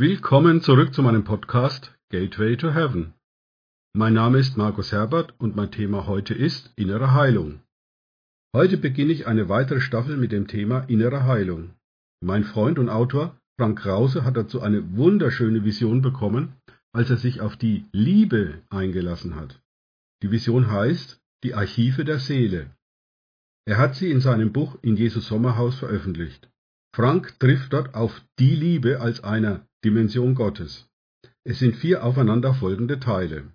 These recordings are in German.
Willkommen zurück zu meinem Podcast Gateway to Heaven. Mein Name ist Markus Herbert und mein Thema heute ist innere Heilung. Heute beginne ich eine weitere Staffel mit dem Thema innere Heilung. Mein Freund und Autor Frank Krause hat dazu eine wunderschöne Vision bekommen, als er sich auf die Liebe eingelassen hat. Die Vision heißt Die Archive der Seele. Er hat sie in seinem Buch In Jesus Sommerhaus veröffentlicht. Frank trifft dort auf die Liebe als einer Dimension Gottes. Es sind vier aufeinanderfolgende Teile.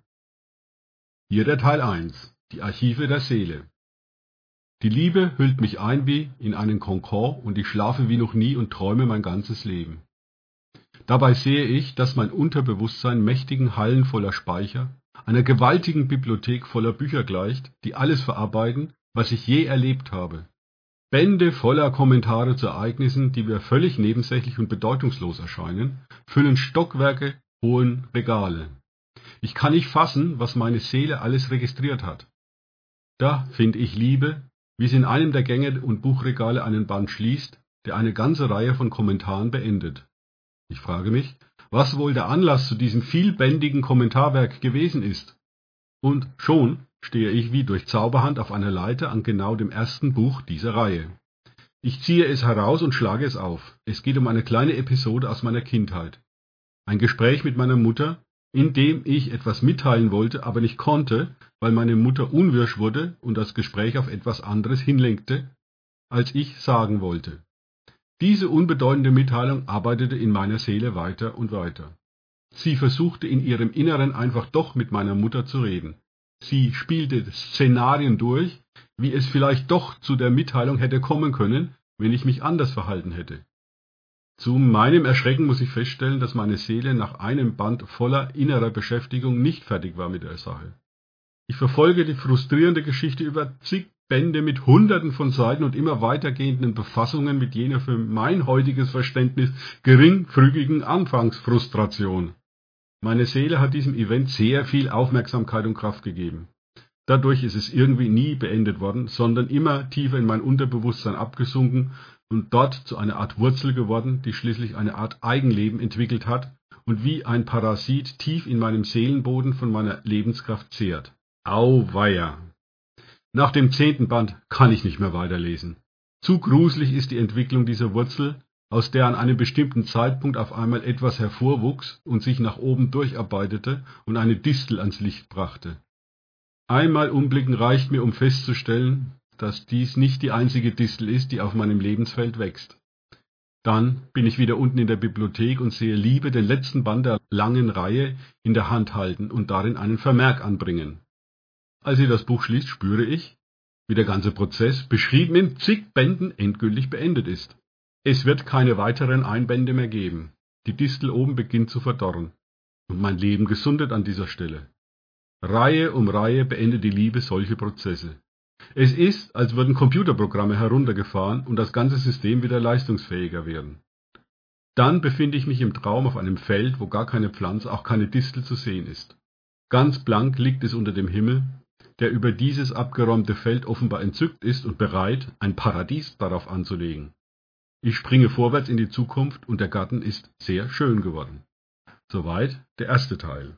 Hier der Teil 1, die Archive der Seele. Die Liebe hüllt mich ein wie in einen Konkord und ich schlafe wie noch nie und träume mein ganzes Leben. Dabei sehe ich, dass mein Unterbewusstsein mächtigen Hallen voller Speicher, einer gewaltigen Bibliothek voller Bücher gleicht, die alles verarbeiten, was ich je erlebt habe. Bände voller Kommentare zu Ereignissen, die mir völlig nebensächlich und bedeutungslos erscheinen, füllen Stockwerke hohen Regale. Ich kann nicht fassen, was meine Seele alles registriert hat. Da finde ich Liebe, wie sie in einem der Gänge und Buchregale einen Band schließt, der eine ganze Reihe von Kommentaren beendet. Ich frage mich, was wohl der Anlass zu diesem vielbändigen Kommentarwerk gewesen ist. Und schon stehe ich wie durch Zauberhand auf einer Leiter an genau dem ersten Buch dieser Reihe. Ich ziehe es heraus und schlage es auf. Es geht um eine kleine Episode aus meiner Kindheit. Ein Gespräch mit meiner Mutter, in dem ich etwas mitteilen wollte, aber nicht konnte, weil meine Mutter unwirsch wurde und das Gespräch auf etwas anderes hinlenkte, als ich sagen wollte. Diese unbedeutende Mitteilung arbeitete in meiner Seele weiter und weiter. Sie versuchte in ihrem Inneren einfach doch mit meiner Mutter zu reden. Sie spielte Szenarien durch, wie es vielleicht doch zu der Mitteilung hätte kommen können, wenn ich mich anders verhalten hätte. Zu meinem Erschrecken muss ich feststellen, dass meine Seele nach einem Band voller innerer Beschäftigung nicht fertig war mit der Sache. Ich verfolge die frustrierende Geschichte über zig Bände mit Hunderten von Seiten und immer weitergehenden Befassungen mit jener für mein heutiges Verständnis geringfügigen Anfangsfrustration. Meine Seele hat diesem Event sehr viel Aufmerksamkeit und Kraft gegeben. Dadurch ist es irgendwie nie beendet worden, sondern immer tiefer in mein Unterbewusstsein abgesunken und dort zu einer Art Wurzel geworden, die schließlich eine Art Eigenleben entwickelt hat und wie ein Parasit tief in meinem Seelenboden von meiner Lebenskraft zehrt. Auweia! Nach dem zehnten Band kann ich nicht mehr weiterlesen. Zu gruselig ist die Entwicklung dieser Wurzel, aus der an einem bestimmten Zeitpunkt auf einmal etwas hervorwuchs und sich nach oben durcharbeitete und eine Distel ans Licht brachte. Einmal umblicken reicht mir, um festzustellen, dass dies nicht die einzige Distel ist, die auf meinem Lebensfeld wächst. Dann bin ich wieder unten in der Bibliothek und sehe Liebe den letzten Band der langen Reihe in der Hand halten und darin einen Vermerk anbringen. Als sie das Buch schließt, spüre ich, wie der ganze Prozess, beschrieben in zig Bänden, endgültig beendet ist. Es wird keine weiteren Einbände mehr geben. Die Distel oben beginnt zu verdorren. Und mein Leben gesundet an dieser Stelle. Reihe um Reihe beendet die Liebe solche Prozesse. Es ist, als würden Computerprogramme heruntergefahren und das ganze System wieder leistungsfähiger werden. Dann befinde ich mich im Traum auf einem Feld, wo gar keine Pflanze, auch keine Distel zu sehen ist. Ganz blank liegt es unter dem Himmel, der über dieses abgeräumte Feld offenbar entzückt ist und bereit, ein Paradies darauf anzulegen. Ich springe vorwärts in die Zukunft und der Garten ist sehr schön geworden. Soweit der erste Teil.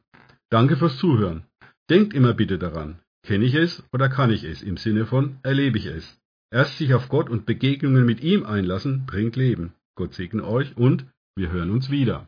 Danke fürs Zuhören. Denkt immer bitte daran, kenne ich es oder kann ich es im Sinne von erlebe ich es. Erst sich auf Gott und Begegnungen mit ihm einlassen bringt Leben. Gott segne euch und wir hören uns wieder.